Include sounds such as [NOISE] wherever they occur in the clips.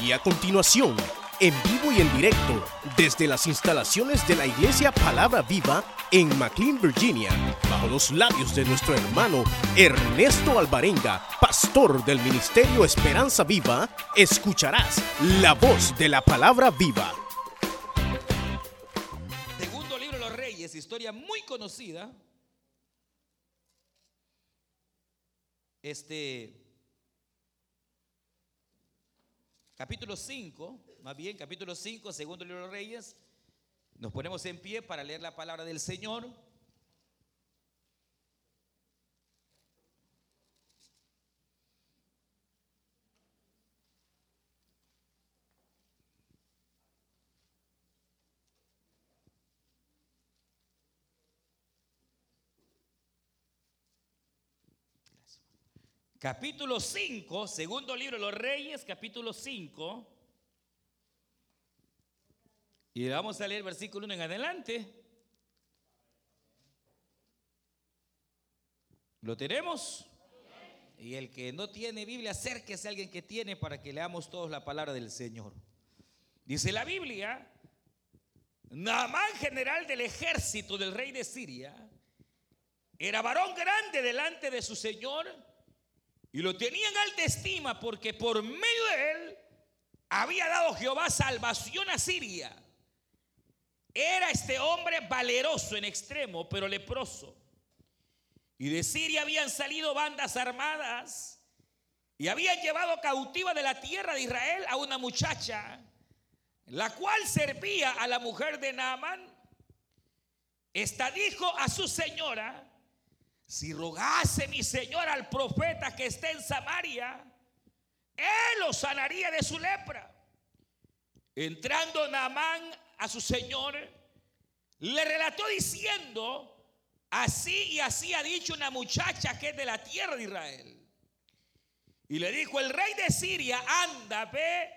Y a continuación, en vivo y en directo, desde las instalaciones de la Iglesia Palabra Viva en McLean, Virginia, bajo los labios de nuestro hermano Ernesto Alvarenga, pastor del Ministerio Esperanza Viva, escucharás la voz de la Palabra Viva. Segundo libro de los Reyes, historia muy conocida. Este capítulo 5, más bien capítulo 5, segundo libro de los Reyes. Nos ponemos en pie para leer la palabra del Señor. Capítulo 5, segundo libro de los Reyes, capítulo 5. Y vamos a leer versículo 1 en adelante. ¿Lo tenemos? Y el que no tiene Biblia, acérquese a alguien que tiene para que leamos todos la palabra del Señor. Dice la Biblia, Naamán, general del ejército del rey de Siria, era varón grande delante de su señor y lo tenían alta estima porque por medio de él había dado Jehová salvación a Siria. Era este hombre valeroso en extremo, pero leproso. Y de Siria habían salido bandas armadas y habían llevado cautiva de la tierra de Israel a una muchacha, la cual servía a la mujer de Naamán. Esta dijo a su señora, si rogase mi señor al profeta que esté en Samaria, él lo sanaría de su lepra. Entrando Naamán a su señor, le relató diciendo, así y así ha dicho una muchacha que es de la tierra de Israel. Y le dijo, el rey de Siria, anda, ve,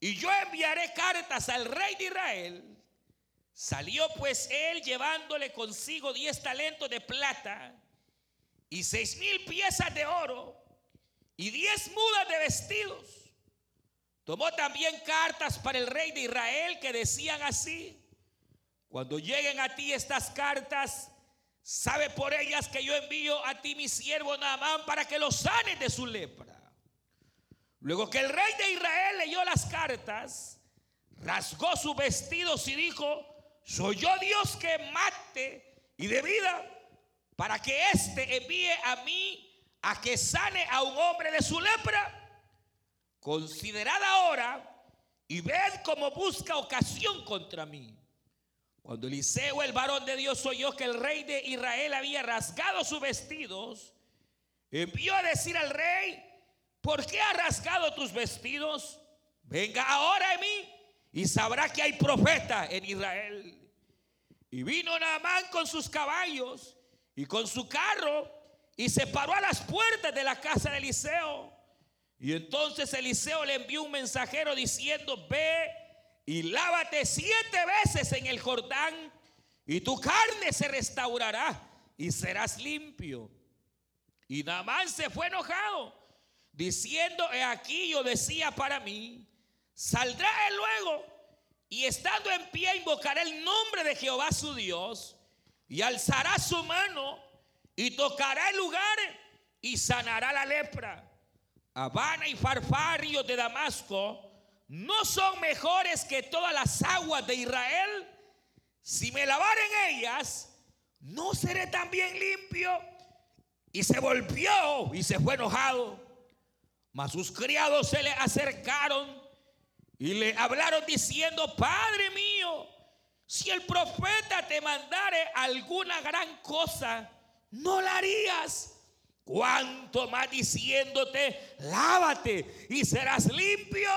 y yo enviaré cartas al rey de Israel. Salió pues él llevándole consigo diez talentos de plata y seis mil piezas de oro y diez mudas de vestidos. Tomó también cartas para el rey de Israel que decían así, cuando lleguen a ti estas cartas, sabe por ellas que yo envío a ti mi siervo Naamán para que lo sanes de su lepra. Luego que el rey de Israel leyó las cartas, rasgó sus vestidos y dijo, soy yo Dios que mate y de vida para que éste envíe a mí a que sane a un hombre de su lepra. Considerad ahora y ved cómo busca ocasión contra mí. Cuando Eliseo, el varón de Dios, oyó que el rey de Israel había rasgado sus vestidos, envió a decir al rey, ¿por qué has rasgado tus vestidos? Venga ahora en mí y sabrá que hay profeta en Israel. Y vino Naamán con sus caballos y con su carro y se paró a las puertas de la casa de Eliseo. Y entonces Eliseo le envió un mensajero diciendo, ve y lávate siete veces en el Jordán y tu carne se restaurará y serás limpio. Y Naamán se fue enojado, diciendo, he aquí yo decía para mí, saldrá él luego y estando en pie invocará el nombre de Jehová su Dios y alzará su mano y tocará el lugar y sanará la lepra. Habana y Farfario de Damasco no son mejores que todas las aguas de Israel. Si me lavaren ellas, no seré también limpio. Y se volvió y se fue enojado. Mas sus criados se le acercaron y le hablaron diciendo, Padre mío, si el profeta te mandare alguna gran cosa, no la harías. Cuanto más diciéndote, lávate y serás limpio.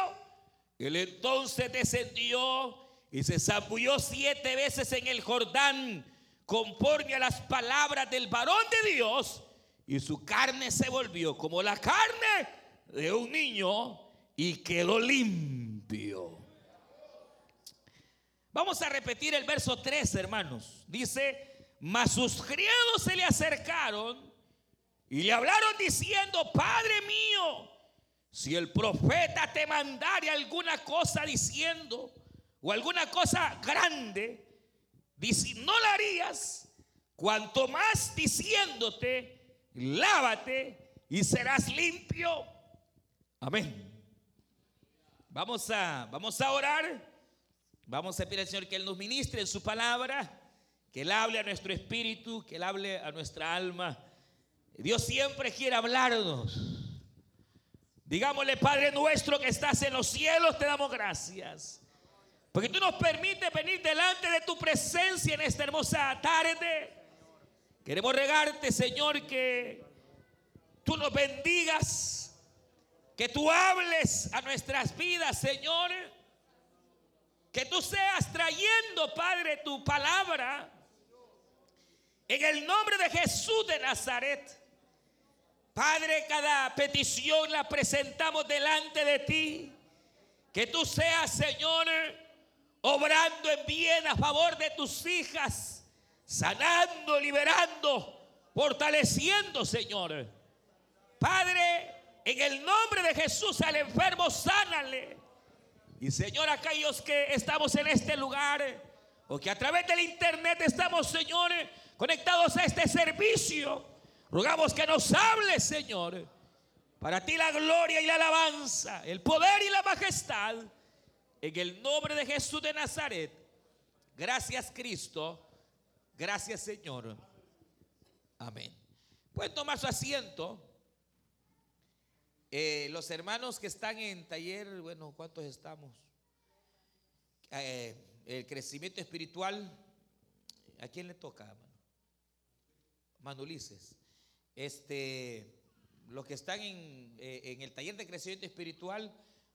Él entonces descendió y se zambulló siete veces en el Jordán, conforme a las palabras del varón de Dios, y su carne se volvió como la carne de un niño y quedó limpio. Vamos a repetir el verso 3, hermanos. Dice, mas sus criados se le acercaron y le hablaron diciendo, Padre mío, Si el profeta te mandare alguna cosa diciendo, o alguna cosa grande, no la harías, cuanto más diciéndote, lávate y serás limpio. Amén. Vamos a, vamos a orar. Vamos a pedir al Señor que Él nos ministre en su palabra, que Él hable a nuestro espíritu, que Él hable a nuestra alma. Dios siempre quiere hablarnos. Digámosle, Padre nuestro que estás en los cielos, te damos gracias. Porque tú nos permites venir delante de tu presencia en esta hermosa tarde. Queremos regarte, Señor, que tú nos bendigas, que tú hables a nuestras vidas, Señor. Que tú seas trayendo, Padre, tu palabra. En el nombre de Jesús de Nazaret. Padre, cada petición la presentamos delante de ti. Que tú seas, Señor, obrando en bien a favor de tus hijas, sanando, liberando, fortaleciendo, Señor. Padre, en el nombre de Jesús al enfermo, sánale. Y Señor, aquellos que estamos en este lugar, o que a través del internet estamos, Señor, conectados a este servicio, rogamos que nos hable, Señor. Para ti la gloria y la alabanza, el poder y la majestad en el nombre de Jesús de Nazaret. Gracias Cristo. Gracias Señor. Amén. Pueden tomar su asiento. Eh, los hermanos que están en taller, bueno, ¿cuántos estamos? Eh, el crecimiento espiritual, ¿a quién le toca, hermano? Manulices. Este, los que están en, eh, en el taller de crecimiento espiritual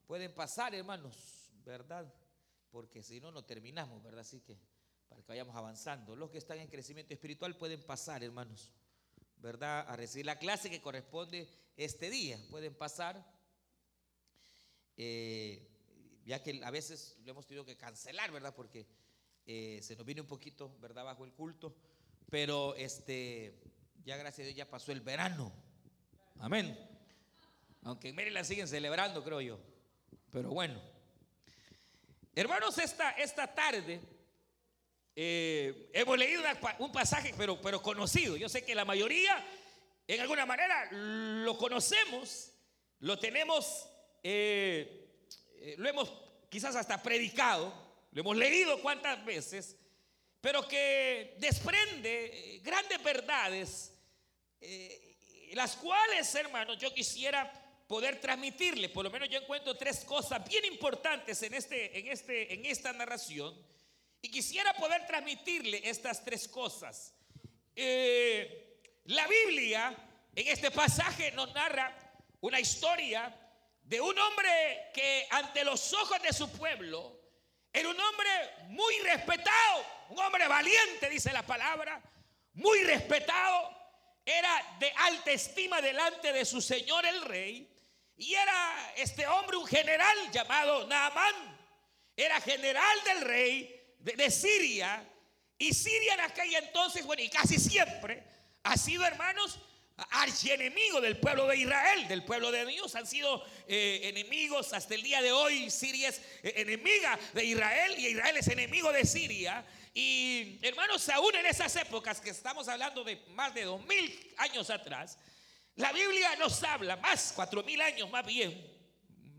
pueden pasar, hermanos ¿verdad? Porque si no, no terminamos, ¿verdad? Así que para que vayamos avanzando. Los que están en crecimiento espiritual pueden pasar, hermanos, ¿verdad? A recibir la clase que corresponde este día. Pueden pasar. Eh, ya que a veces lo hemos tenido que cancelar, ¿verdad? Porque eh, se nos viene un poquito, ¿verdad? Bajo el culto. Pero este, ya gracias a Dios ya pasó el verano. Amén. Aunque en Maryland siguen celebrando, creo yo. Pero bueno. Hermanos, esta, esta tarde eh, hemos leído un pasaje, pero, pero conocido. Yo sé que la mayoría, en alguna manera, lo conocemos, lo tenemos, eh, eh, lo hemos quizás hasta predicado, lo hemos leído cuántas veces, pero que desprende grandes verdades, las cuales, hermanos, yo quisiera poder transmitirle. Por lo menos yo encuentro tres cosas bien importantes en, este, en, este, en esta narración. Y quisiera poder transmitirle estas tres cosas. Eh, la Biblia en este pasaje nos narra una historia de un hombre que ante los ojos de su pueblo era un hombre muy respetado, un hombre valiente, dice la palabra, muy respetado, era de alta estima delante de su señor el rey. Y era este hombre un general llamado Naamán. Era general del rey de, Siria. Y Siria en aquel entonces, bueno, y casi siempre, ha sido, hermanos, archienemigo del pueblo de Israel, del pueblo de Dios. Han sido eh, enemigos hasta el día de hoy. Siria es eh, enemiga de Israel y Israel es enemigo de Siria. Y hermanos, aún en esas épocas que estamos hablando de más de dos mil años atrás, la Biblia nos habla, más cuatro mil años más bien,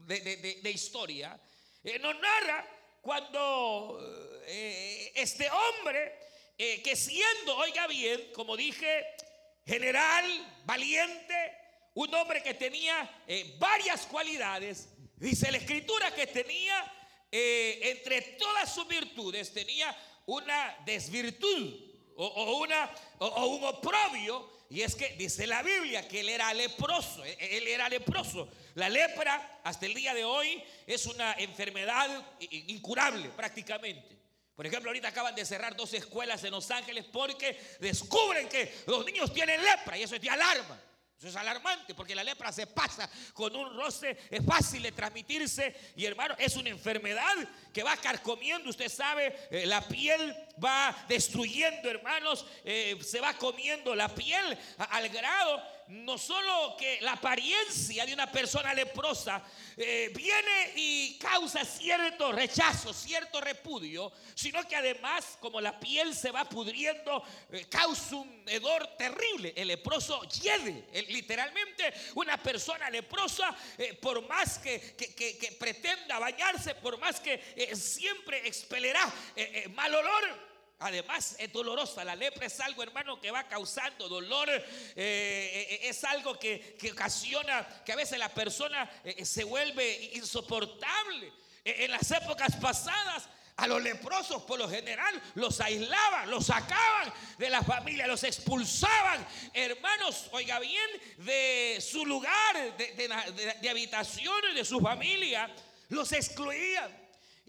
de, historia, eh, nos narra cuando eh, este hombre, eh, que siendo, oiga bien, como dije, general, valiente, un hombre que tenía varias cualidades, dice la escritura que tenía, entre todas sus virtudes, tenía una desvirtud o, una, o un oprobio y es que dice la Biblia que él era leproso, él era leproso. La lepra hasta el día de hoy es una enfermedad incurable prácticamente. Por ejemplo, ahorita acaban de cerrar dos escuelas en Los Ángeles porque descubren que los niños tienen lepra y eso es de alarma. Eso es alarmante porque la lepra se pasa con un roce, es fácil de transmitirse y hermano, es una enfermedad que va carcomiendo, usted sabe, eh, la piel va destruyendo, hermanos, eh, se va comiendo la piel al grado no solo que la apariencia de una persona leprosa eh, viene y causa cierto rechazo, cierto repudio, sino que además, como la piel se va pudriendo, eh, causa un hedor terrible. El leproso hiede. literalmente, una persona leprosa, eh, por más que, que, pretenda bañarse, por más que siempre expelerá mal olor, Además es dolorosa. La lepra es algo, hermano, que va causando dolor. Eh, eh, es algo que, ocasiona que a veces la persona eh, se vuelve insoportable. En las épocas pasadas, a los leprosos por lo general los aislaban, los sacaban de la familia, los expulsaban, hermanos, oiga bien, de su lugar de, de, de habitación, de su familia, los excluían.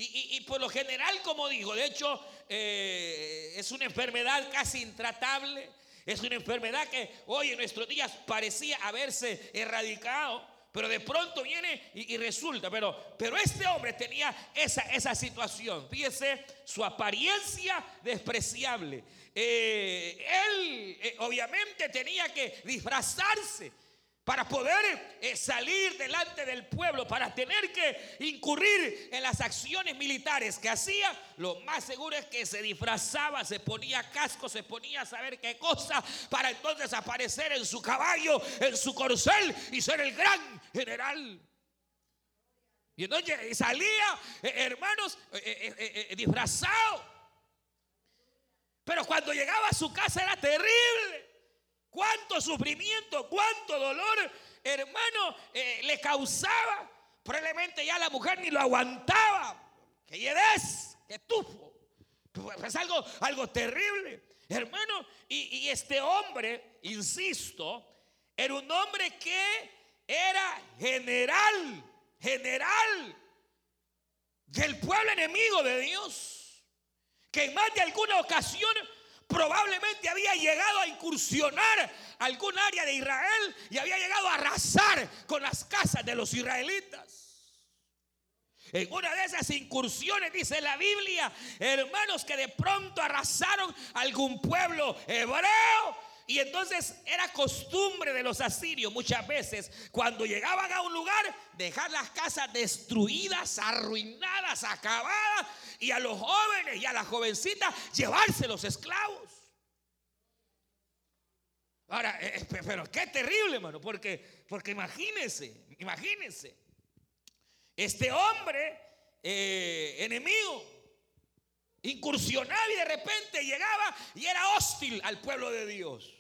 Y, por lo general, como digo, de hecho, eh, es una enfermedad casi intratable. Es una enfermedad que hoy en nuestros días parecía haberse erradicado. Pero de pronto viene y, resulta. Pero, pero este hombre tenía esa, esa situación. Fíjese su apariencia despreciable. Eh, él eh, obviamente tenía que disfrazarse para poder eh, salir delante del pueblo, para tener que incurrir en las acciones militares que hacía, lo más seguro es que se disfrazaba, se ponía casco, se ponía a saber qué cosa, para entonces aparecer en su caballo, en su corcel y ser el gran general. Y entonces salía, eh, hermanos, eh, disfrazado. Pero cuando llegaba a su casa era terrible cuánto sufrimiento, cuánto dolor, hermano, eh, le causaba. Probablemente ya la mujer ni lo aguantaba. Que lledes, que tufo. Pues es algo, algo terrible. Hermano, y, y este hombre, insisto, era un hombre que era general, general del pueblo enemigo de Dios. Que en más de alguna ocasión probablemente había llegado a incursionar algún área de Israel y había llegado a arrasar con las casas de los israelitas. En una de esas incursiones, dice la Biblia, hermanos, que de pronto arrasaron algún pueblo hebreo y entonces era costumbre de los asirios muchas veces, cuando llegaban a un lugar, dejar las casas destruidas, arruinadas, acabadas, y a los jóvenes y a las jovencitas llevarse los esclavos. Ahora, eh, eh, pero qué terrible, hermano, porque, porque imagínense, imagínense, este hombre eh, enemigo incursionaba y de repente llegaba y era hostil al pueblo de Dios.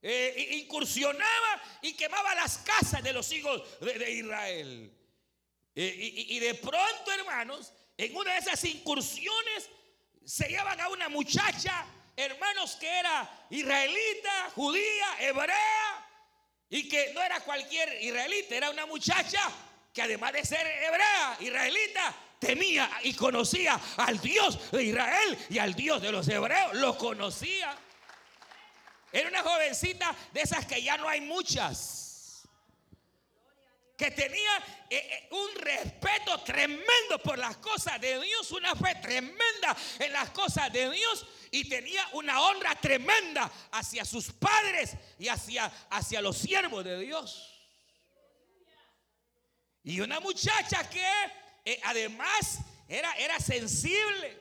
Eh, incursionaba y quemaba las casas de los hijos de, Israel. Eh, y, de pronto, hermanos, en una de esas incursiones se llevan a una muchacha, hermanos, que era israelita, judía, hebrea, y que no era cualquier israelita, era una muchacha que además de ser hebrea, israelita, temía y conocía al Dios de Israel y al Dios de los hebreos, lo conocía. Era una jovencita de esas que ya no hay muchas. Que tenía eh, eh, un respeto tremendo por las cosas de Dios, una fe tremenda en las cosas de Dios y tenía una honra tremenda hacia sus padres y hacia, hacia los siervos de Dios. Y una muchacha que eh, además era, era sensible,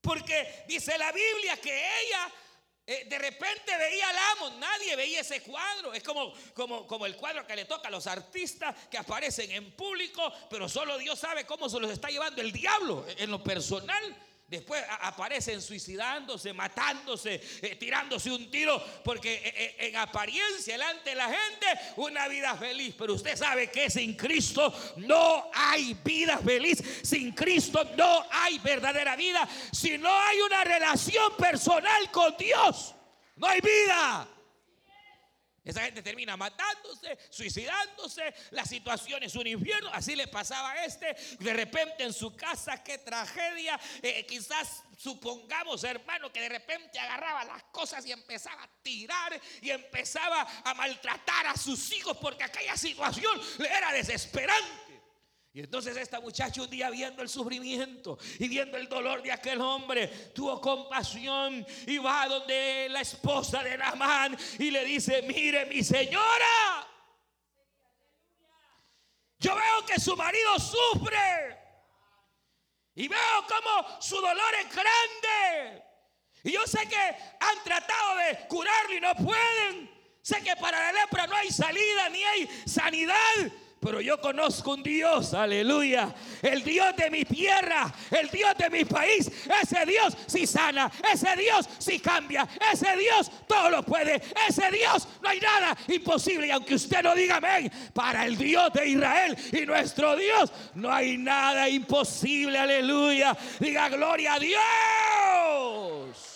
porque dice la Biblia que ella eh, de repente veía al amo, nadie veía ese cuadro. Es como, como, como el cuadro que le toca a los artistas que aparecen en público, pero solo Dios sabe cómo se los está llevando el diablo en lo personal. Después aparecen suicidándose, matándose, eh, tirándose un tiro, porque eh, en apariencia delante de la gente una vida feliz. Pero usted sabe que sin Cristo no hay vida feliz. Sin Cristo no hay verdadera vida. Si no hay una relación personal con Dios, no hay vida. Esa gente termina matándose, suicidándose, la situación es un infierno, así le pasaba a este, de repente en su casa, qué tragedia, eh, quizás supongamos hermano que de repente agarraba las cosas y empezaba a tirar y empezaba a maltratar a sus hijos porque aquella situación le era desesperante. Y entonces esta muchacha un día viendo el sufrimiento y viendo el dolor de aquel hombre, tuvo compasión y va donde la esposa de Namán y le dice, mire mi señora, yo veo que su marido sufre y veo como su dolor es grande. Y yo sé que han tratado de curarlo y no pueden. Sé que para la lepra no hay salida ni hay sanidad. Pero yo conozco un Dios, aleluya. El Dios de mi tierra, el Dios de mi país. Ese Dios si sana, ese Dios si cambia, ese Dios todo lo puede. Ese Dios no hay nada imposible. Y aunque usted no diga amén, para el Dios de Israel y nuestro Dios no hay nada imposible, aleluya. Diga gloria a Dios.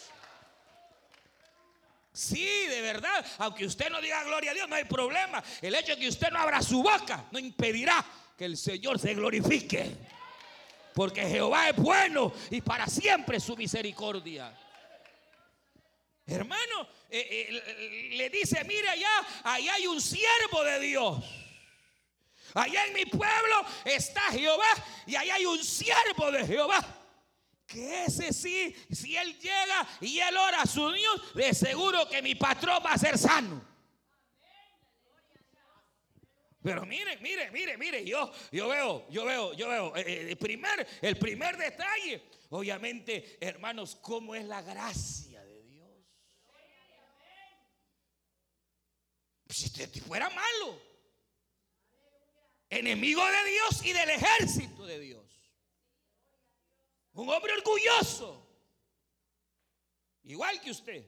Sí, de verdad. Aunque usted no diga gloria a Dios, no hay problema. El hecho de que usted no abra su boca no impedirá que el Señor se glorifique. Porque Jehová es bueno y para siempre su misericordia. Hermano, eh, eh, le dice, mire allá, ahí hay un siervo de Dios. Allá en mi pueblo está Jehová y ahí hay un siervo de Jehová que ese sí, si él llega y él ora a su Dios, de seguro que mi patrón va a ser sano. Pero mire, mire, mire, mire, yo, yo veo, yo veo, yo veo, eh, eh, el primer, el primer detalle, obviamente, hermanos, cómo es la gracia de Dios. Si este tipo era malo, enemigo de Dios y del ejército de Dios. Un hombre orgulloso. Igual que usted.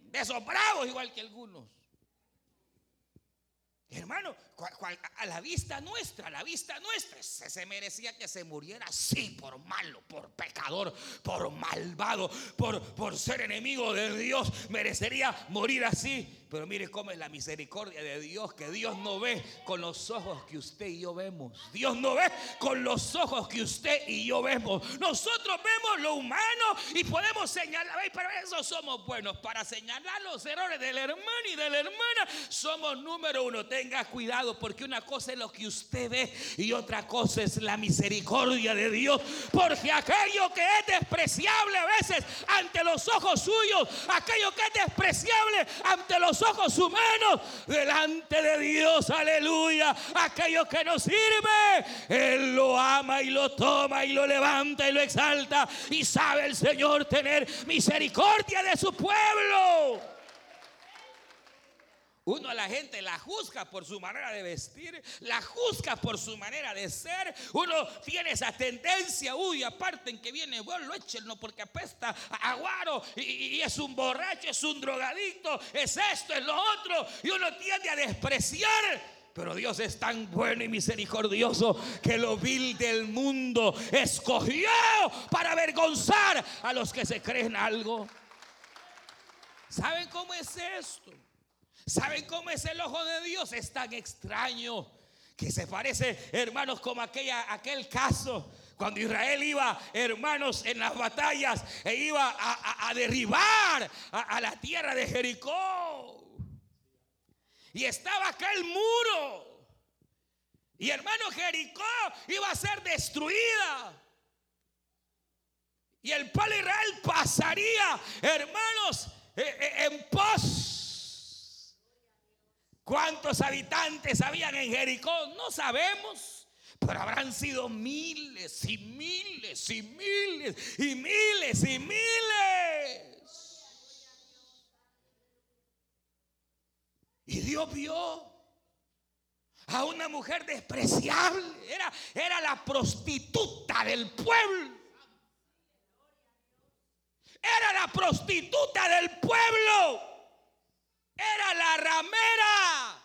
De esos igual que algunos. Hermano, a la vista nuestra, a la vista nuestra, se, se, merecía que se muriera así por malo, por pecador, por malvado, por, por ser enemigo de Dios. Merecería morir así. Pero mire cómo es la misericordia de Dios, que Dios no ve con los ojos que usted y yo vemos. Dios no ve con los ojos que usted y yo vemos. Nosotros vemos lo humano y podemos señalar, pero eso somos buenos. Para señalar los errores del hermano y de la hermana, somos número uno. Tenga cuidado porque una cosa es lo que usted ve y otra cosa es la misericordia de Dios. Porque aquello que es despreciable a veces ante los ojos suyos, aquello que es despreciable ante los ojos humanos delante de Dios, aleluya. Aquello que nos sirve, Él lo ama y lo toma y lo levanta y lo exalta. Y sabe el Señor tener misericordia de su pueblo. Uno a la gente la juzga por su manera de vestir, la juzga por su manera de ser. Uno tiene esa tendencia, uy, aparte en que viene, bueno, échenlo porque apesta a aguaro y, y, es un borracho, es un drogadicto, es esto, es lo otro. Y uno tiende a despreciar. Pero Dios es tan bueno y misericordioso que lo vil del mundo escogió para avergonzar a los que se creen algo. ¿Saben cómo es esto? ¿Saben cómo es el ojo de Dios? Es tan extraño que se parece, hermanos, como aquella, aquel caso cuando Israel iba, hermanos, en las batallas e iba a, derribar a, a, la tierra de Jericó. Y estaba aquel muro. Y hermano, Jericó iba a ser destruida. Y el pueblo Israel pasaría, hermanos, eh, eh, en pos ¿Cuántos habitantes habían en Jericó? No sabemos. Pero habrán sido miles y miles y miles y miles y miles. Y Dios vio a una mujer despreciable. Era, era la prostituta del pueblo. Era la prostituta del pueblo era la ramera,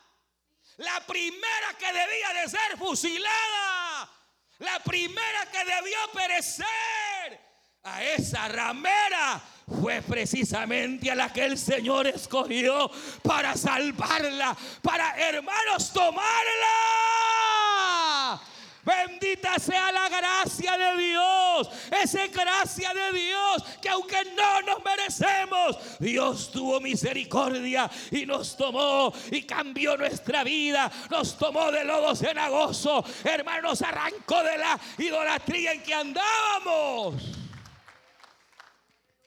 la primera que debía de ser fusilada, la primera que debió perecer. A esa ramera fue precisamente a la que el Señor escogió para salvarla, para hermanos tomarla. Bendita sea la gracia de Dios. Esa es gracia de Dios que aunque no nos merecemos, Dios tuvo misericordia y nos tomó y cambió nuestra vida. Nos tomó de lodo cenagoso. Hermano, nos arrancó de la idolatría en que andábamos.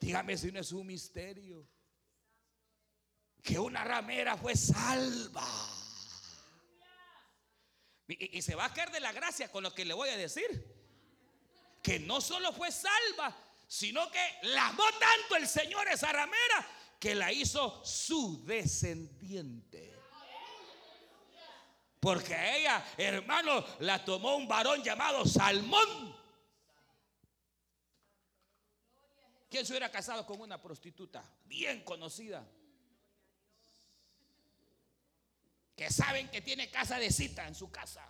Dígame si no es un misterio. Que una ramera fue salva. Y, se va a caer de la gracia con lo que le voy a decir. Que no solo fue salva, sino que la amó tanto el Señor esa ramera que la hizo su descendiente. Porque ella, hermano, la tomó un varón llamado Salmón. ¿Quién se hubiera casado con una prostituta bien conocida? Que saben que tiene casa de cita en su casa.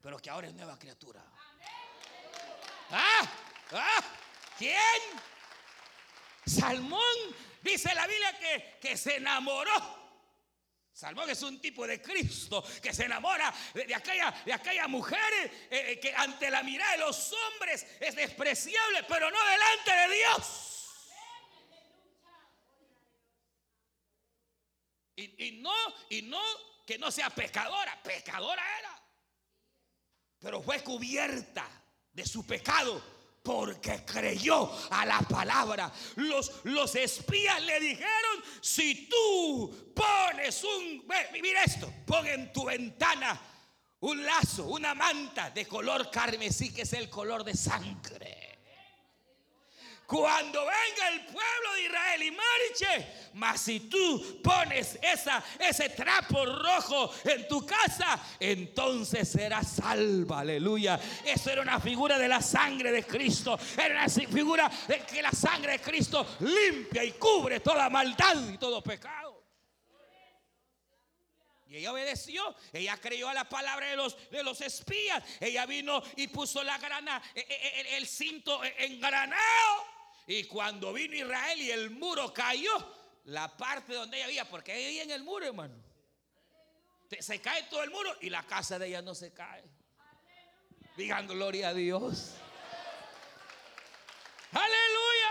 Pero que ahora es nueva criatura. ¿Ah? ¿Ah? ¿Quién? Salmón. Dice la Biblia que, que se enamoró Salmón es un tipo de Cristo que se enamora de, aquella, de aquella mujer eh, eh, que ante la mirada de los hombres es despreciable, pero no delante de Dios. Y, no, y no que no sea pecadora, pecadora era, pero fue cubierta de su pecado porque creyó a la palabra. Los, los espías le dijeron, si tú pones un, mira esto, pon en tu ventana un lazo, una manta de color carmesí, que es el color de sangre. Cuando venga el pueblo de Israel y marche, mas si tú pones esa, ese trapo rojo en tu casa, entonces serás salva. Aleluya. Eso era una figura de la sangre de Cristo. Era una figura de que la sangre de Cristo limpia y cubre toda maldad y todo pecado. Y ella obedeció, ella creyó a la palabra de los, de los espías. Ella vino y puso la grana, el, e, e, el cinto engranado y cuando vino Israel y el muro cayó, la parte donde ella había, porque ella vivía en el muro, hermano. Se cae todo el muro y la casa de ella no se cae. Digan gloria a Dios. Aleluya.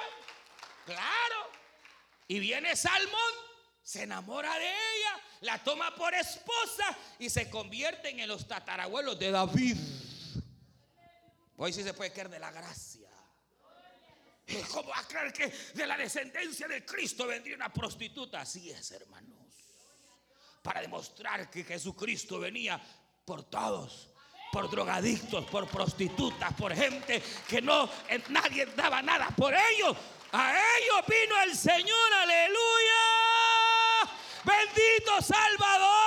Claro. Y viene Salmón, se enamora de ella, la toma por esposa y se convierten en los tatarabuelos de David. Hoy sí se puede caer de la gracia. [LAUGHS] ¿Cómo a creer que de la descendencia de Cristo vendría una prostituta? Así es, hermanos. Para demostrar que Jesucristo venía por todos por drogadictos, por prostitutas, por gente que no eh, nadie daba nada por ellos. A ellos vino el Señor, aleluya. Bendito Salvador.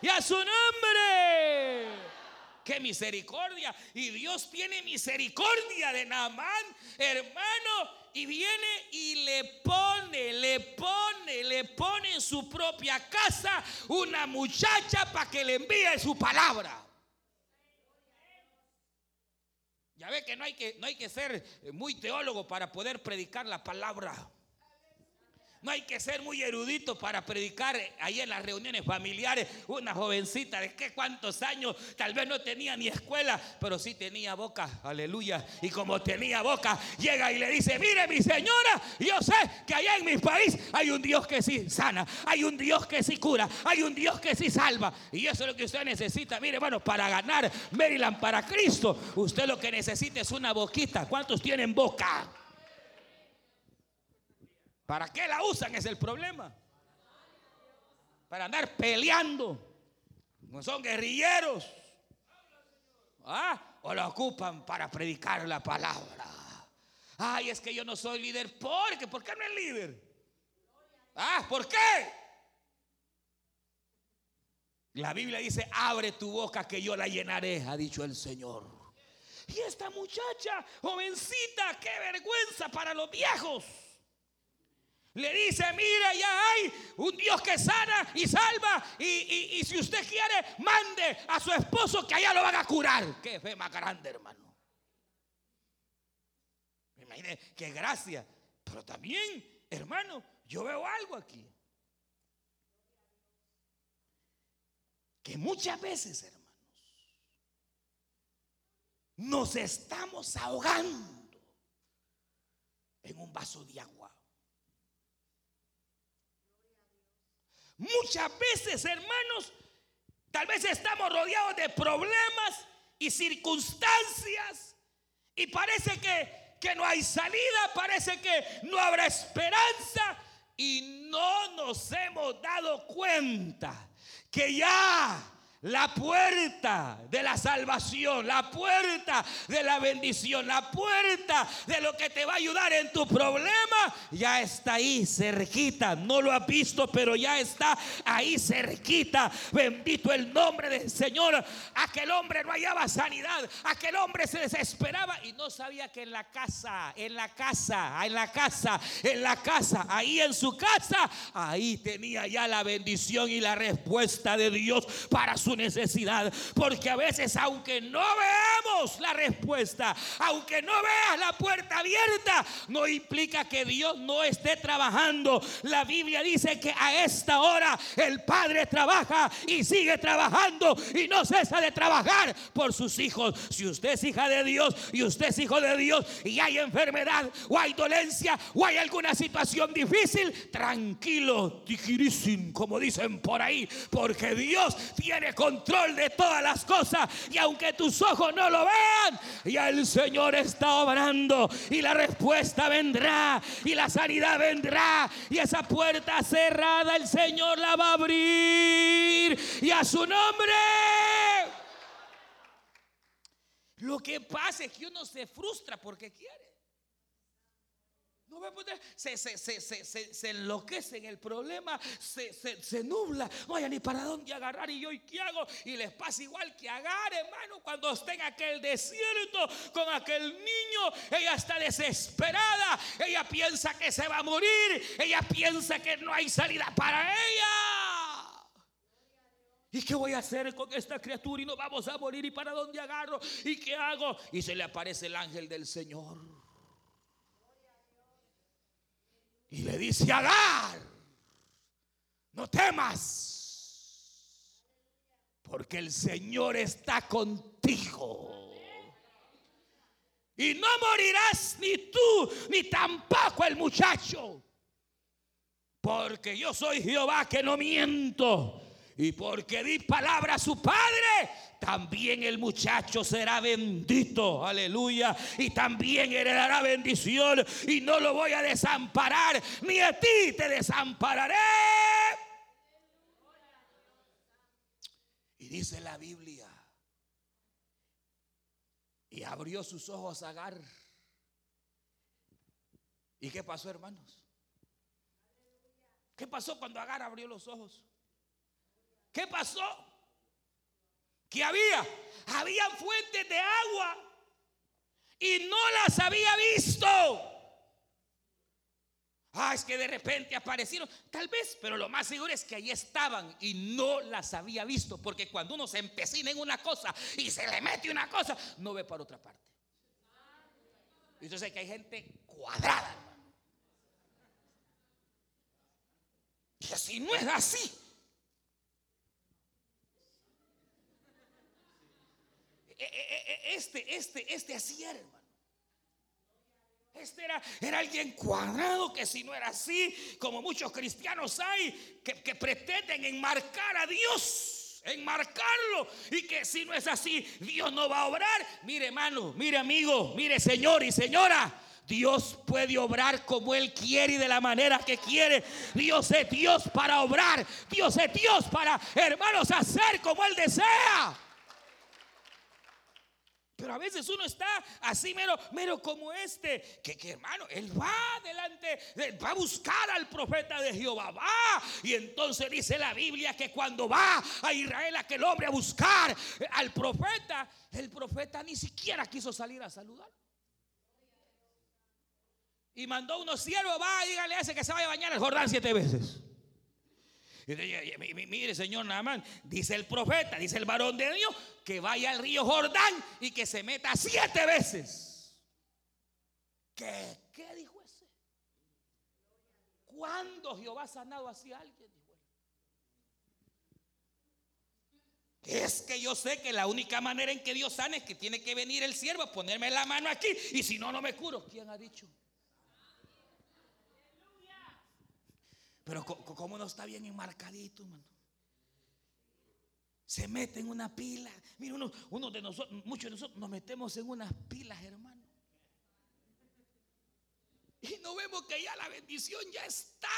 Y a su nombre qué misericordia. Y Dios tiene misericordia de Naamán, hermano. Y viene y le pone, le pone, le pone en su propia casa una muchacha para que le envíe su palabra. Ya ve que no hay que, no hay que ser muy teólogo para poder predicar la palabra. No hay que ser muy erudito para predicar ahí en las reuniones familiares. Una jovencita de qué cuántos años, tal vez no tenía ni escuela, pero sí tenía boca. Aleluya. Y como tenía boca, llega y le dice, mire mi señora, yo sé que allá en mi país hay un Dios que sí sana, hay un Dios que sí cura, hay un Dios que sí salva. Y eso es lo que usted necesita. Mire, hermano, para ganar Maryland para Cristo, usted lo que necesita es una boquita. ¿Cuántos tienen boca? ¿Para qué la usan? Es el problema. Para andar peleando. No son guerrilleros. ¿Ah? O la ocupan para predicar la palabra. Ay, es que yo no soy líder. ¿Por qué? ¿Por qué no es líder? Ah, ¿por qué? La Biblia dice, abre tu boca que yo la llenaré, ha dicho el Señor. Y esta muchacha, jovencita, qué vergüenza para los viejos. Le dice, mira, ya hay un Dios que sana y salva. Y, si usted quiere, mande a su esposo que allá lo van a curar. Qué fe más grande, hermano. Imagine qué gracia. Pero también, hermano, yo veo algo aquí. Que muchas veces, hermanos, nos estamos ahogando en un vaso de agua. Muchas veces, hermanos, tal vez estamos rodeados de problemas y circunstancias y parece que, que no hay salida, parece que no habrá esperanza y no nos hemos dado cuenta que ya la puerta de la salvación, la puerta de la bendición, la puerta de lo que te va a ayudar en tu problema, ya está ahí cerquita. No lo has visto, pero ya está ahí cerquita. Bendito el nombre del Señor. Aquel hombre no hallaba sanidad, aquel hombre se desesperaba y no sabía que en la casa, en la casa, en la casa, en la casa, ahí en su casa, ahí tenía ya la bendición y la respuesta de Dios para su necesidad. Porque a veces, aunque no veamos la respuesta, aunque no veas la puerta abierta, no implica que Dios no esté trabajando. La Biblia dice que a esta hora el Padre trabaja y sigue trabajando y no cesa de trabajar por sus hijos. Si usted es hija de Dios y usted es hijo de Dios y hay enfermedad o hay dolencia o hay alguna situación difícil, tranquilo, como dicen por ahí, porque Dios tiene control de todas las cosas. Y aunque tus ojos no lo vean, ya el Señor está obrando. Y la respuesta vendrá. Y la sanidad vendrá. Y esa puerta cerrada el Señor la va a abrir. Y a su nombre. Lo que pasa es que uno se frustra porque quiere. Se, se, se, se, enloquece en el problema, se, nubla, no hay ni para dónde agarrar. Y yo, ¿y qué hago? Y les pasa igual que agarre, hermano, cuando esté en aquel desierto con aquel niño. Ella está desesperada, ella piensa que se va a morir, ella piensa que no hay salida para ella. ¿Y qué voy a hacer con esta criatura? Y no vamos a morir. ¿Y para dónde agarro? ¿Y qué hago? Y se le aparece el ángel del Señor. Y le dice, Agar, no temas, porque el Señor está contigo. Y no morirás ni tú, ni tampoco el muchacho. Porque yo soy Jehová que no miento. Y porque di palabra a su padre, también el muchacho será bendito, aleluya, y también heredará bendición y no lo voy a desamparar, ni a ti te desampararé. Y dice la Biblia, y abrió sus ojos a Agar. ¿Y qué pasó, hermanos? ¿Qué pasó cuando Agar abrió los ojos? ¿Qué pasó? que había, había fuentes de agua y no las había visto. Ah, es que de repente aparecieron, tal vez, pero lo más seguro es que ahí estaban y no las había visto, porque cuando uno se empecina en una cosa y se le mete una cosa, no ve para otra parte. Y entonces que hay gente cuadrada. Y así no es así. E, e, e, este, este, este hacía, hermano. Este era, era alguien cuadrado que si no era así, como muchos cristianos hay, que pretenden enmarcar a Dios enmarcarlo y que si no es así, Dios no va a obrar. Mire hermano, mire amigo, mire señor y señora. Dios puede obrar como Él quiere y de la manera que quiere. Dios es Dios para obrar. Dios es Dios para, hermanos, hacer como Él desea. Pero a veces uno está así mero, mero como este, que, hermano, él va delante, va a buscar al profeta de Jehová, va. Y entonces dice la Biblia que cuando va a Israel aquel hombre a buscar al profeta, el profeta ni siquiera quiso salir a saludar. Y mandó unos siervos, va, dígale a ese que se vaya a bañar el Jordán siete veces. Mire, señor Naamán, dice el profeta, dice el varón de Dios, que vaya al río Jordán y que se meta siete veces. ¿Qué, qué dijo ese? ¿Cuándo Jehová ha sanado así a alguien? Es que yo sé que la única manera en que Dios sana es que tiene que venir el siervo a ponerme la mano aquí y si no, no me curo. ¿Quién ha dicho? Pero como no está bien enmarcadito, hermano. Se mete en una pila. Mira, uno, uno de nosotros, muchos de nosotros nos metemos en unas pilas, hermano. Y no vemos que ya la bendición ya está,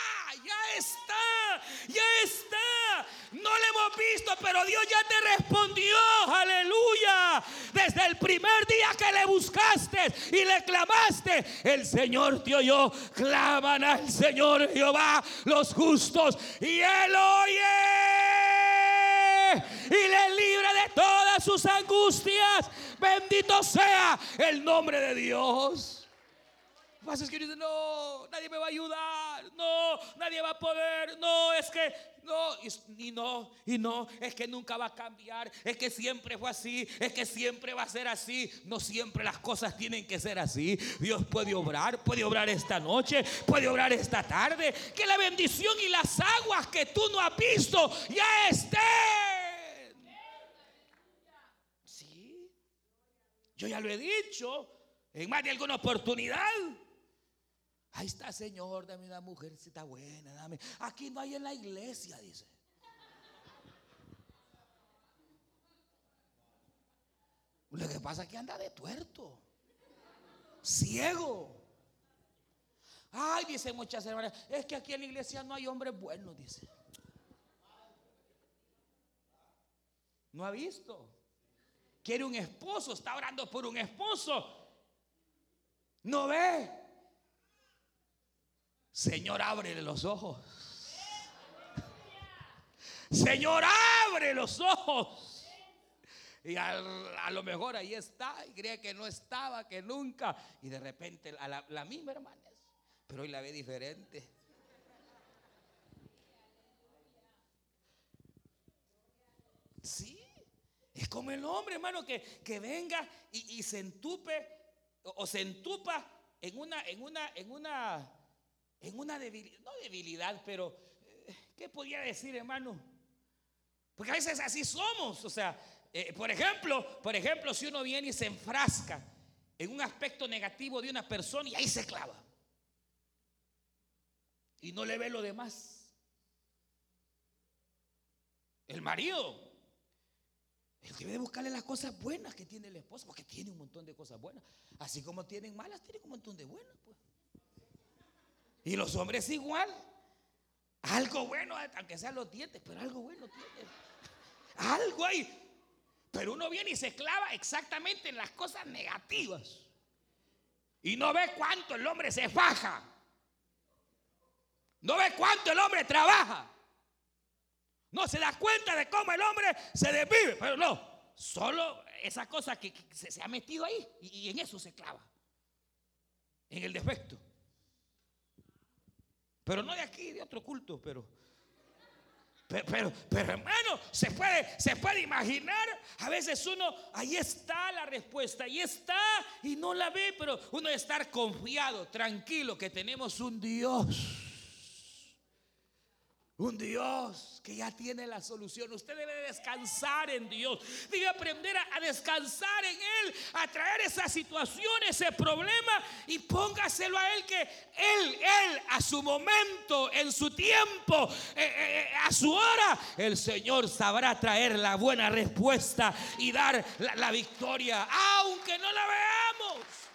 ya está, ya está. No le hemos visto, pero Dios ya te respondió, aleluya. Desde el primer día que le buscaste y le clamaste, el Señor te oyó. Claman al Señor Jehová los justos y Él oye y le libra de todas sus angustias. Bendito sea el nombre de Dios pasa es que dicen, no, nadie me va a ayudar, no, nadie va a poder, no, es que, no, y, no, y no, es que nunca va a cambiar, es que siempre fue así, es que siempre va a ser así, no siempre las cosas tienen que ser así. Dios puede obrar, puede obrar esta noche, puede obrar esta tarde, que la bendición y las aguas que tú no has visto ya estén. Sí, yo ya lo he dicho en más de alguna oportunidad. Ahí está, Señor, dame una está buena, dame. Aquí no hay en la iglesia, dice. Lo que pasa es que anda de tuerto, ciego. Ay, dice muchas hermanas, es que aquí en la iglesia no hay hombres buenos, dice. No ha visto. Quiere un esposo, está orando por un esposo. No ve. Señor, ábrele los ojos. Señor, abre los ojos. Y a, lo mejor ahí está, y cree que no estaba, que nunca. Y de repente a la, misma hermana, pero hoy la ve diferente. Sí, es como el hombre, hermano, que, que venga y, se entupe o, se entupa en una, en una, en una en una debilidad, no debilidad, pero eh, ¿qué podía decir, hermano? Porque a veces así somos, o sea, eh, por ejemplo, por ejemplo, si uno viene y se enfrasca en un aspecto negativo de una persona y ahí se clava y no le ve lo demás. El marido, él debe buscarle las cosas buenas que tiene la esposa, porque tiene un montón de cosas buenas. Así como tienen malas, tiene un montón de buenas, pues. Y los hombres igual. Algo bueno, aunque sean los dientes, pero algo bueno tiene. Algo hay. Pero uno viene y se clava exactamente en las cosas negativas. Y no ve cuánto el hombre se faja. No ve cuánto el hombre trabaja. No se da cuenta de cómo el hombre se desvive. Pero no, solo esa cosa que, se, ha metido ahí y en eso se clava. En el defecto. Pero no de aquí, de otro culto, pero. Pero, pero, hermano, se puede, se puede imaginar. A veces uno, ahí está la respuesta, ahí está y no la ve, pero uno debe estar confiado, tranquilo, que tenemos un Dios un Dios que ya tiene la solución. Usted debe descansar en Dios. Debe aprender a, descansar en Él, a traer esa situación, ese problema y póngaselo a Él que Él, Él, a su momento, en su tiempo, eh, eh, eh, a su hora, el Señor sabrá traer la buena respuesta y dar la victoria, aunque no la veamos.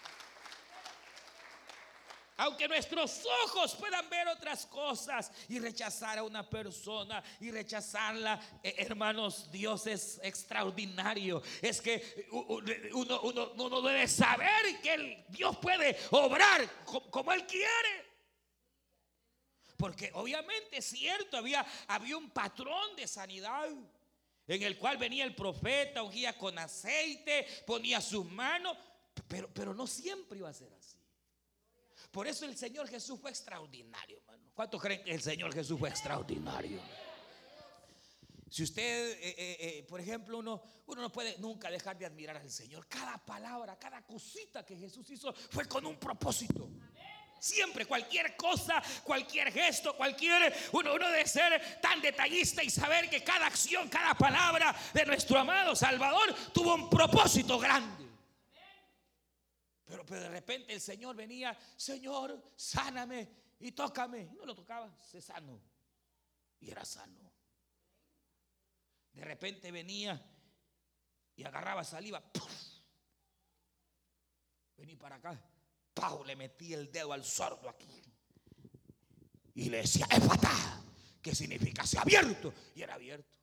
Aunque nuestros ojos puedan ver otras cosas y rechazar a una persona y rechazarla, eh, hermanos, Dios es extraordinario. Es que uno, debe saber que Dios puede obrar como, Él quiere. Porque obviamente es cierto, había, había un patrón de sanidad en el cual venía el profeta, ungía con aceite, ponía sus manos, pero, pero no siempre iba a ser así. Por eso el Señor Jesús fue extraordinario, hermano. ¿Cuántos creen que el Señor Jesús fue extraordinario? Si usted, eh, eh, eh, por ejemplo, uno, uno no puede nunca dejar de admirar al Señor. Cada palabra, cada cosita que Jesús hizo fue con un propósito. Siempre, cualquier cosa, cualquier gesto, cualquier. Uno, uno debe ser tan detallista y saber que cada acción, cada palabra de nuestro amado Salvador tuvo un propósito grande. Pero, pero de repente el Señor venía, Señor, sáname y tócame. Y no lo tocaba, se sano. Y era sano. De repente venía y agarraba saliva. Vení para acá. Pau, le metí el dedo al sordo aquí. Y le decía, es fatal. ¿Qué significa? Se abierto. Y era abierto.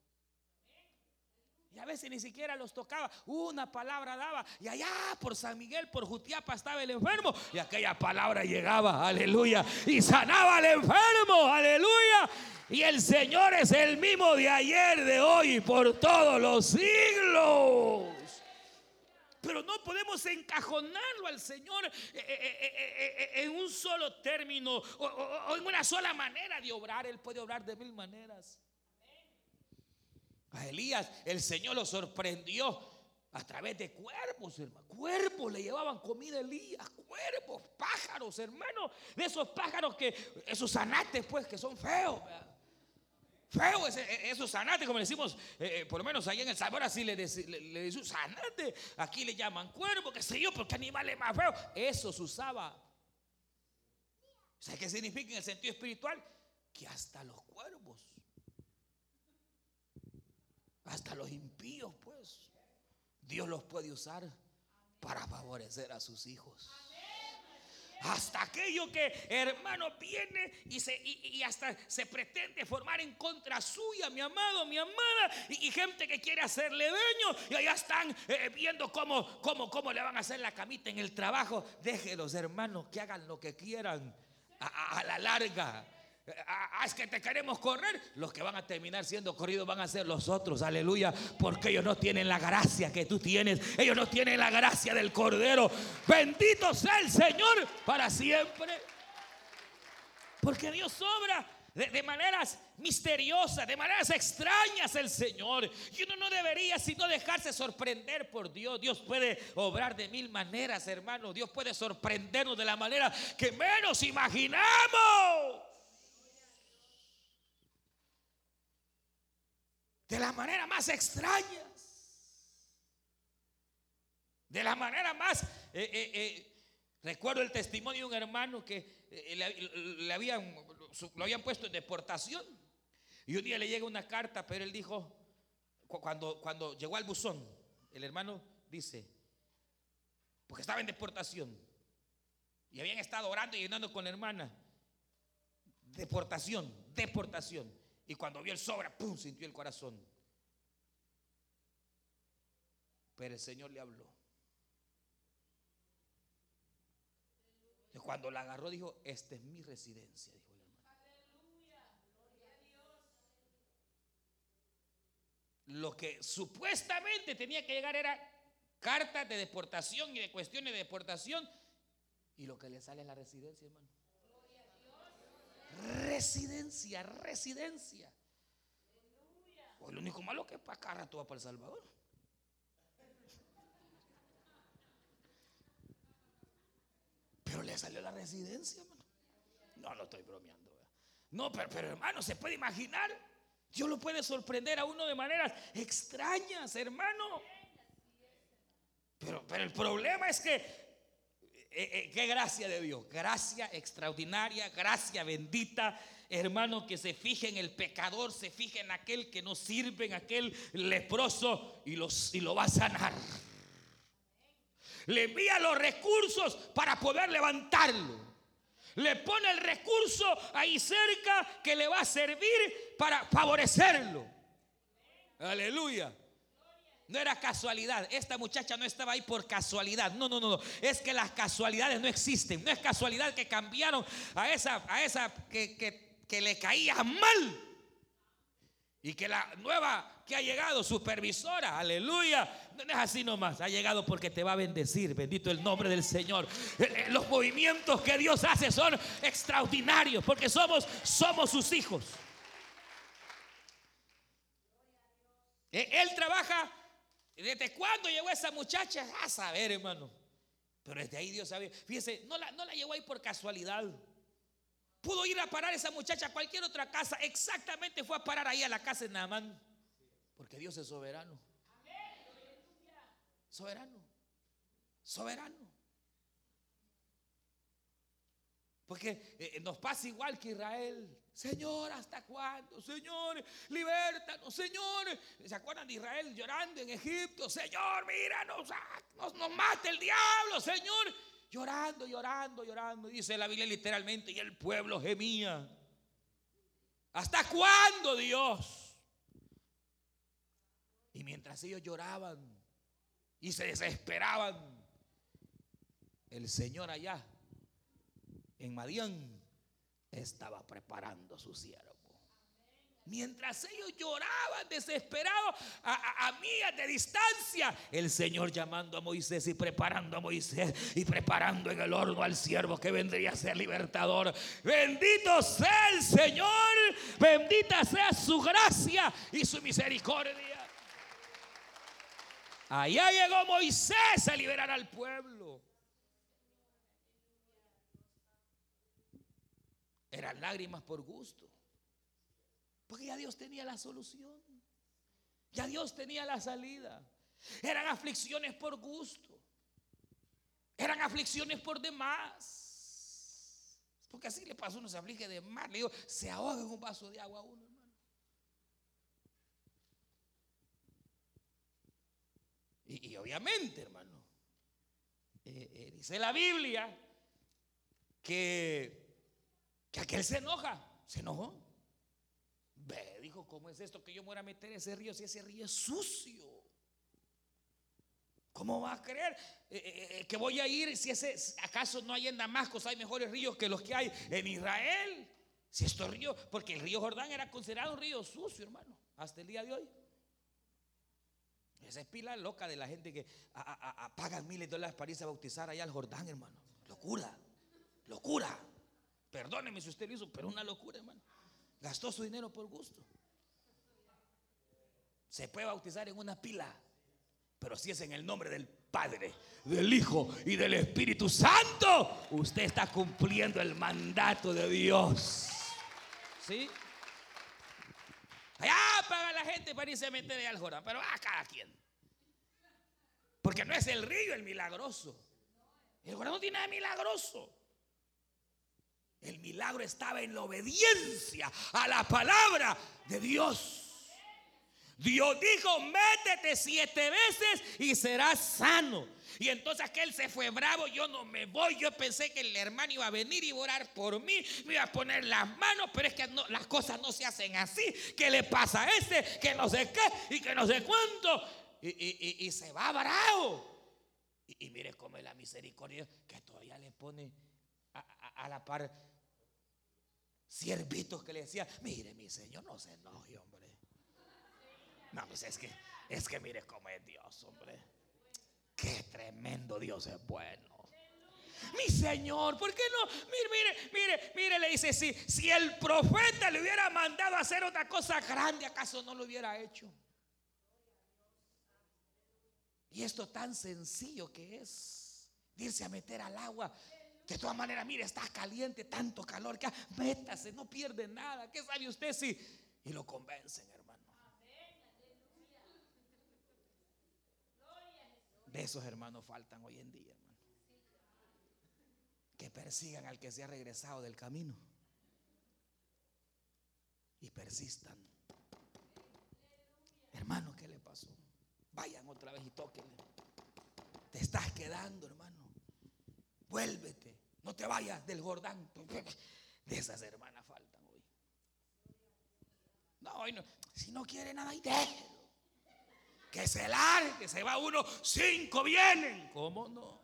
Veces ni siquiera los tocaba. Una palabra daba. Y allá por San Miguel, por Jutiapa estaba el enfermo. Y aquella palabra llegaba. Aleluya. Y sanaba al enfermo. Aleluya. Y el Señor es el mismo de ayer, de hoy y por todos los siglos. Pero no podemos encajonarlo al Señor eh, eh, eh, en un solo término o, en una sola manera de obrar. Él puede obrar de mil maneras. A Elías el Señor lo sorprendió a través de cuervos, hermano. Cuervos le llevaban comida a Elías, cuervos, pájaros, hermano. De esos pájaros que, esos anates, pues, que son feos. Feo ese, esos zanates, como decimos, eh, eh, por lo menos ahí en El Sabor así le, le, un zanate. Aquí le llaman cuervo, qué sé yo, porque animal es más feo. Eso se usaba. ¿Sabes qué significa en el sentido espiritual? Que hasta los cuervos, hasta los impíos, pues, Dios los puede usar para favorecer a sus hijos. Hasta aquello que hermano viene y, se, y, hasta se pretende formar en contra suya, mi amado, mi amada, y, gente que quiere hacerle daño, y allá están eh, viendo cómo, cómo, cómo le van a hacer la camita en el trabajo. Déjelos, hermanos, que hagan lo que quieran a la larga. Ah, ah, es que te queremos correr. Los que van a terminar siendo corridos van a ser los otros. Aleluya. Porque ellos no tienen la gracia que tú tienes. Ellos no tienen la gracia del Cordero. Bendito sea el Señor para siempre. Porque Dios obra de, maneras misteriosas, de maneras extrañas el Señor. Y uno no debería sino dejarse sorprender por Dios. Dios puede obrar de mil maneras, hermano. Dios puede sorprendernos de la manera que menos imaginamos. De la manera más extraña, de la manera más... Eh, eh, eh, recuerdo el testimonio de un hermano que le, habían, lo habían puesto en deportación. Y un día le llega una carta, pero él dijo, cuando, cuando llegó al buzón, el hermano dice, porque estaba en deportación, y habían estado orando y llenando con la hermana, deportación, deportación. Y cuando vio el sobra, ¡pum! sintió el corazón. Pero el Señor le habló. Y cuando la agarró, dijo: Esta es mi residencia, dijo el hermano. Lo que supuestamente tenía que llegar era cartas de deportación y de cuestiones de deportación. Y lo que le sale es la residencia, hermano. Residencia, residencia. Pues lo único malo que para acá rato va para El Salvador. Pero le salió la residencia, hermano. No, no estoy bromeando. No, pero, pero hermano, se puede imaginar. Dios lo puede sorprender a uno de maneras extrañas, hermano. Pero, pero el problema es que eh, eh, qué gracia de Dios, gracia extraordinaria, gracia bendita. Hermano, que se fije en el pecador, se fije en aquel que no sirve, en aquel leproso y, los, y lo va a sanar. Le envía los recursos para poder levantarlo. Le pone el recurso ahí cerca que le va a servir para favorecerlo. Aleluya. No era casualidad. Esta muchacha no estaba ahí por casualidad. No, no, no, Es que las casualidades no existen. No es casualidad que cambiaron a esa, a esa que, le caía mal. Y que la nueva que ha llegado, supervisora, aleluya, no es así nomás, ha llegado porque te va a bendecir, bendito el nombre del Señor. Eh, eh, los movimientos que Dios hace son extraordinarios porque somos, somos sus hijos. Eh, él trabaja ¿Desde cuándo llegó esa muchacha? A saber, hermano. Pero desde ahí Dios sabe. Fíjese, no la, no la llevó ahí por casualidad. Pudo ir a parar esa muchacha a cualquier otra casa. Exactamente fue a parar ahí a la casa de Naamán. Porque Dios es soberano. Soberano. Soberano. Porque eh, nos pasa igual que Israel. Señor, ¿hasta cuándo? Señor, libértanos, Señor. ¿Se acuerdan de Israel llorando en Egipto? Señor, míranos, nos, nos mata el diablo, Señor. Llorando, llorando, llorando. Dice la Biblia literalmente, y el pueblo gemía. ¿Hasta cuándo, Dios? Y mientras ellos lloraban y se desesperaban, el Señor allá en Madián estaba preparando a su siervo. Mientras ellos lloraban desesperados a, a, millas de distancia, el Señor llamando a Moisés y preparando a Moisés y preparando en el horno al siervo que vendría a ser libertador. Bendito sea el Señor, bendita sea su gracia y su misericordia. Allá llegó Moisés a liberar al pueblo. Eran lágrimas por gusto. Porque ya Dios tenía la solución. Ya Dios tenía la salida. Eran aflicciones por gusto. Eran aflicciones por demás. Porque así le pasó, uno se aflige de más. Le digo, se ahoga en un vaso de agua a uno, hermano. Y, y obviamente, hermano, eh, eh, dice la Biblia que que aquel se enoja. Se enojó. Ve, dijo, ¿cómo es esto que yo me voy a meter ese río si ese río es sucio? ¿Cómo va a creer eh, eh, eh, que voy a ir si ese, acaso no hay en Damasco, hay mejores ríos que los que hay en Israel? Si estos ríos, porque el río Jordán era considerado un río sucio, hermano, hasta el día de hoy. Esa es pila loca de la gente que pagan miles de dólares para irse a bautizar allá al Jordán, hermano. Locura, locura. Perdóneme si usted lo hizo, pero una locura, hermano. Gastó su dinero por gusto. Se puede bautizar en una pila, pero si es en el nombre del Padre, del Hijo y del Espíritu Santo, usted está cumpliendo el mandato de Dios. ¿Sí? Allá paga la gente para irse a meter al Jordán, pero a cada quien. Porque no es el río el milagroso. El Jordán no tiene nada milagroso. El milagro estaba en la obediencia a la palabra de Dios. Dios dijo, métete siete veces y serás sano. Y entonces aquel se fue bravo, yo no me voy, yo pensé que el hermano iba a venir y orar por mí, me iba a poner las manos, pero es que las cosas no se hacen así. ¿Qué le pasa a este? Que no sé qué y que no sé cuánto. Y, se va bravo. Y, mire cómo es la misericordia que todavía le pone a la par siervitos que le decían, mire mi Señor, no se enoje, hombre. No, pues es que, es que mire cómo es Dios, hombre. Qué tremendo Dios es bueno. Mi Señor, ¿por qué no? Mire, mire, mire, mire, le dice, si, si el profeta le hubiera mandado a hacer otra cosa grande, ¿acaso no lo hubiera hecho? Y esto tan sencillo que es, irse a meter al agua de todas maneras, mire, está caliente, tanto calor que métase, no pierde nada. ¿Qué sabe usted si? Y lo convencen, hermano. De esos hermanos faltan hoy en día, hermano. Que persigan al que se ha regresado del camino. Y persistan. Hermano, ¿qué le pasó? Vayan otra vez y tóquenle. Te estás quedando, hermano. Vuélvete. No te vayas del Jordán. De esas hermanas faltan hoy. No, hoy no. Si no quiere nada, y déjelo. Que se largue, que se va uno, cinco vienen. ¿Cómo no?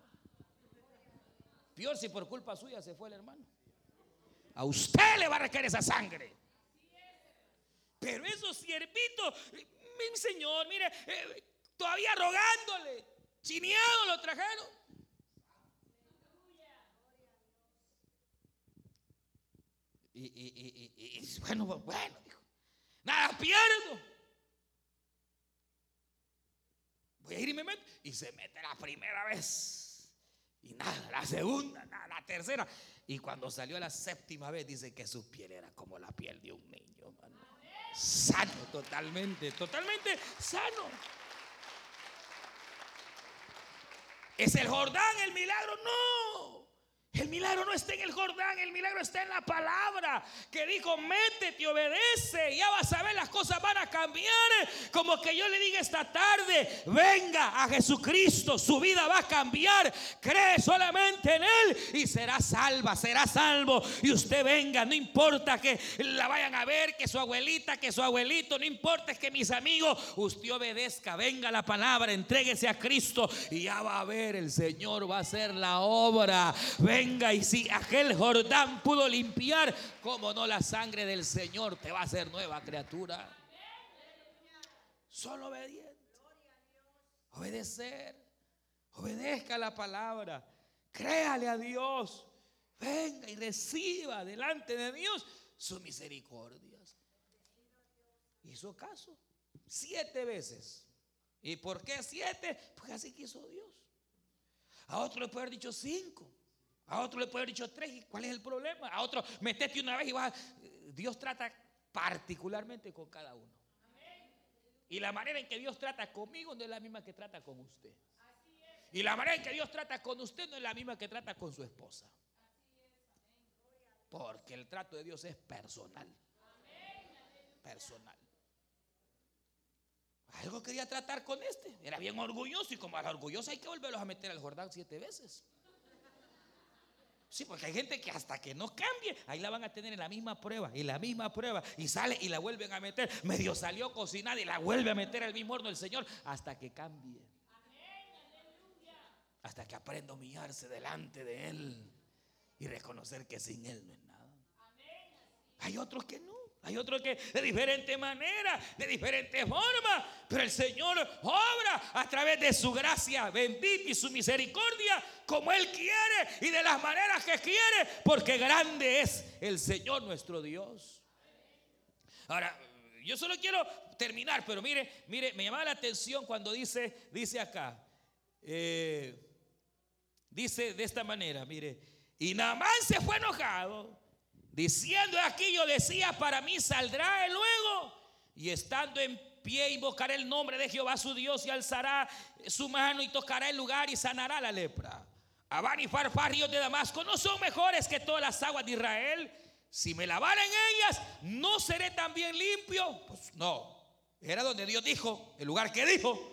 Peor si por culpa suya se fue el hermano. A usted le va a requerir esa sangre. Pero esos siervitos, mi señor, mire, eh, todavía rogándole, chineado lo trajeron. Y, bueno, bueno, dijo, nada pierdo. Voy a ir y me meto. Y se mete la primera vez. Y nada, la segunda, nada, la tercera. Y cuando salió la séptima vez, dice que su piel era como la piel de un niño. Sano, totalmente, totalmente sano. ¿Es el Jordán el milagro? No. El milagro no está en el Jordán, el milagro está en la palabra que dijo, métete, obedece, ya vas a ver, las cosas van a cambiar. Como que yo le diga esta tarde, venga a Jesucristo, su vida va a cambiar, cree solamente en Él y será salva, será salvo. Y usted venga, no importa que la vayan a ver, que su abuelita, que su abuelito, no importa que mis amigos, usted obedezca, venga la palabra, entréguese a Cristo y ya va a ver, el Señor va a hacer la obra. Venga y si aquel Jordán pudo limpiar, como no la sangre del Señor te va a hacer nueva criatura. Solo obediente. Obedecer. Obedezca la palabra. Créale a Dios. Venga y reciba delante de Dios su misericordia. Hizo caso. Siete veces. ¿Y por qué siete? Porque así quiso Dios. A otro le puede haber dicho cinco. A otro le puede haber dicho tres. ¿Y cuál es el problema? A otro, metete una vez y vas. Dios trata particularmente con cada uno. Y la manera en que Dios trata conmigo no es la misma que trata con usted. Y la manera en que Dios trata con usted no es la misma que trata con su esposa. Porque el trato de Dios es personal. Personal. Algo quería tratar con este. Era bien orgulloso y como a la orgullosa hay que volverlos a meter al Jordán siete veces. Sí, porque hay gente que hasta que no cambie, ahí la van a tener en la misma prueba, y la misma prueba, y sale y la vuelven a meter. Medio salió cocinada y la vuelve a meter al mismo horno el Señor hasta que cambie. Hasta que aprenda a humillarse delante de Él y reconocer que sin Él no es nada. Hay otros que no. Hay otros que de diferente manera, de diferente forma, pero el Señor obra a través de su gracia bendita y su misericordia como Él quiere y de las maneras que quiere, porque grande es el Señor nuestro Dios. Ahora, yo solo quiero terminar, pero mire, mire, me llama la atención cuando dice, dice acá, eh, dice de esta manera, mire, y Namán se fue enojado Diciendo aquí yo decía, para mí saldrá luego y estando en pie invocará el nombre de Jehová su Dios y alzará su mano y tocará el lugar y sanará la lepra. Abán y Farfar, ríos de Damasco, no son mejores que todas las aguas de Israel. Si me lavara en ellas, ¿no seré también limpio? Pues no. Era donde Dios dijo, el lugar que dijo.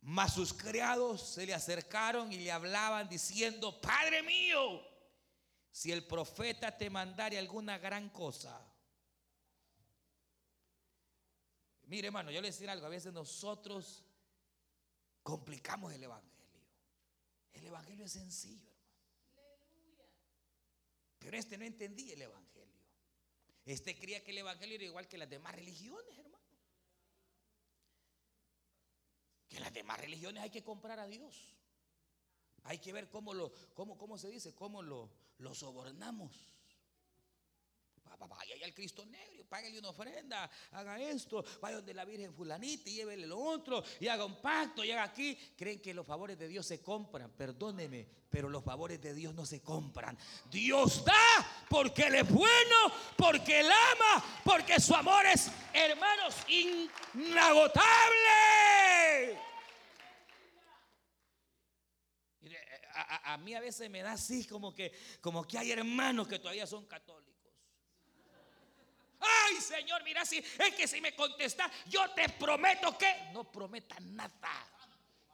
Mas sus criados se le acercaron y le hablaban diciendo, Padre mío, si el profeta te mandare alguna gran cosa. Mire, hermano, yo le decir algo, a veces nosotros complicamos el evangelio. El evangelio es sencillo, hermano. Pero este no entendía el evangelio. Este creía que el evangelio era igual que las demás religiones, hermano. Que las demás religiones hay que comprar a Dios. Hay que ver cómo lo, cómo, cómo se dice, cómo lo, lo sobornamos. Vaya al Cristo negro, págale una ofrenda, haga esto, vaya donde la Virgen fulanita y llévele lo otro y haga un pacto y haga aquí. Creen que los favores de Dios se compran, perdóneme, pero los favores de Dios no se compran. Dios da porque Él es bueno, porque Él ama, porque su amor es, hermanos, inagotable. A, mí a veces me da así como que, como que hay hermanos que todavía son católicos. Ay, Señor, mira, si es que si me contesta, yo te prometo que no prometa nada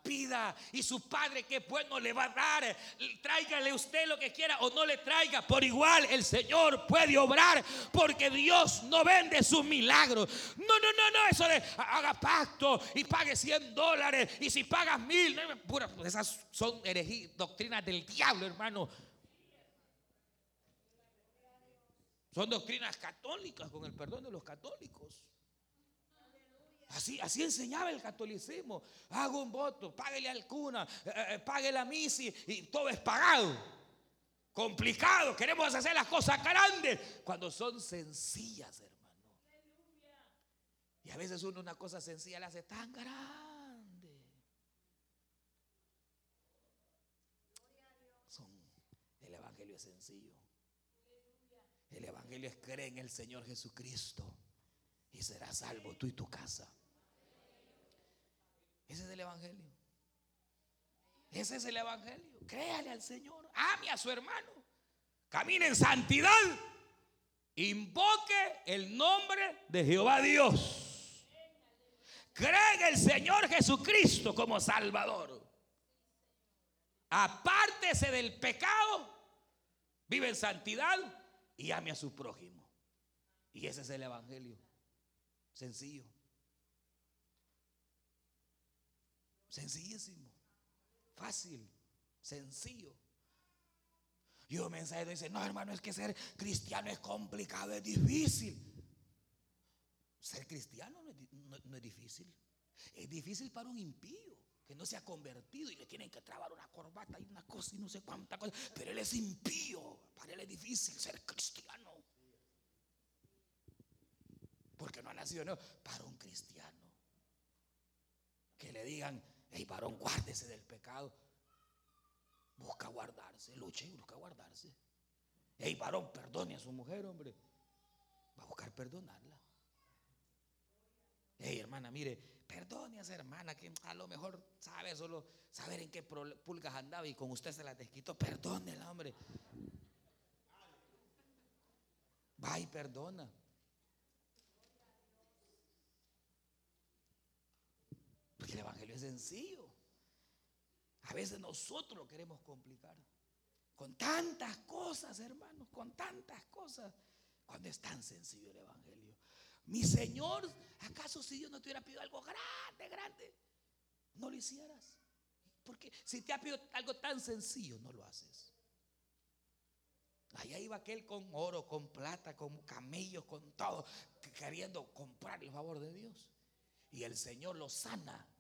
pida y su padre que bueno le va a dar. Tráigale usted lo que quiera o no le traiga. Por igual el Señor puede obrar porque Dios no vende sus milagros. No, no, no, no. Eso de haga pacto y pague 100 dólares y si pagas mil. esas son doctrinas del diablo, hermano. Son doctrinas católicas, con el perdón de los católicos. Así, así enseñaba el catolicismo. Hago un voto, páguele al cuna, eh, eh, pague la misa y todo es pagado. Complicado, queremos hacer las cosas grandes cuando son sencillas, hermano. Y a veces uno una cosa sencilla la hace tan grande. sencillo. El Evangelio es creer en el Señor Jesucristo y serás salvo tú y tu casa. Ese es el Evangelio. Ese es el Evangelio. Créale al Señor. Ame a su hermano. Camine en santidad. Invoque el nombre de Jehová Dios. Cree en el Señor Jesucristo como Salvador. Apártese del pecado. Vive en santidad y ame a su prójimo. Y ese es el Evangelio. Sencillo. Sencillísimo. Fácil. Sencillo. Y un mensaje dice, no hermano, es que ser cristiano es complicado, es difícil. Ser cristiano no es, no es difícil. Es difícil para un impío que no se ha convertido y le tienen que trabar una corbata y una cosa y no sé cuánta cosa. Pero él es impío. Para él es difícil ser cristiano. Porque no ha nacido no, para un cristiano. Que le digan, hey varón, guárdese del pecado. Busca guardarse, luche y busca guardarse. Hey varón, perdone a su mujer, hombre. Va a buscar perdonarla. Hey hermana, mire, perdone a esa hermana que a lo mejor sabe solo saber en qué pulgas andaba y con usted se la desquitó. Perdónela, hombre. Va y perdona. El Evangelio es sencillo. A veces nosotros lo queremos complicar. Con tantas cosas, hermanos, con tantas cosas. Cuando es tan sencillo el Evangelio. Mi Señor, ¿acaso si Dios no te hubiera pedido algo grande, grande, no lo hicieras? Porque si te ha pedido algo tan sencillo, no lo haces. Allá iba aquel con oro, con plata, con camellos, con todo, queriendo comprar el favor de Dios. Y el Señor lo sana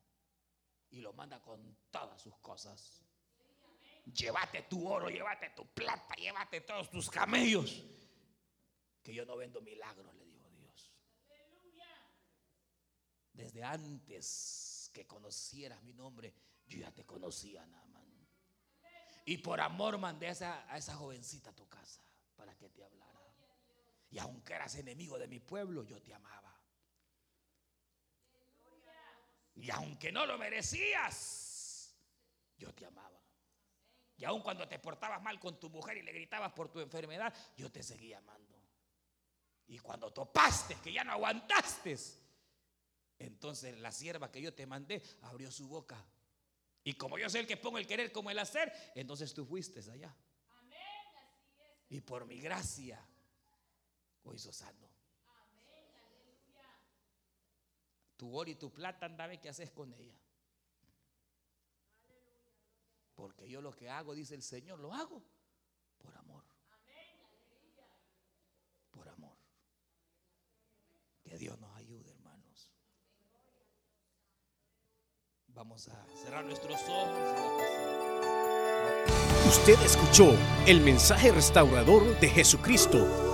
y lo manda con todas sus cosas. Llévate tu oro, llévate tu plata, llévate todos tus camellos. Que yo no vendo milagros, le dijo Dios. Desde antes que conocieras mi nombre, yo ya te conocía, nada más. Y por amor mandé a esa, a esa jovencita a tu casa para que te hablara. Y aunque eras enemigo de mi pueblo, yo te amaba. Y aunque no lo merecías, yo te amaba. Y aun cuando te portabas mal con tu mujer y le gritabas por tu enfermedad, yo te seguía amando. Y cuando topaste, que ya no aguantaste, entonces la sierva que yo te mandé abrió su boca y como yo soy el que pongo el querer como el hacer, entonces tú fuiste allá. Y por mi gracia, hoy sos sano. Tu oro y tu plata, andame, ¿qué haces con ella? Porque yo lo que hago, dice el Señor, lo hago por amor. Por amor. Que Dios nos ayude. Vamos a cerrar nuestros ojos. Usted escuchó el mensaje restaurador de Jesucristo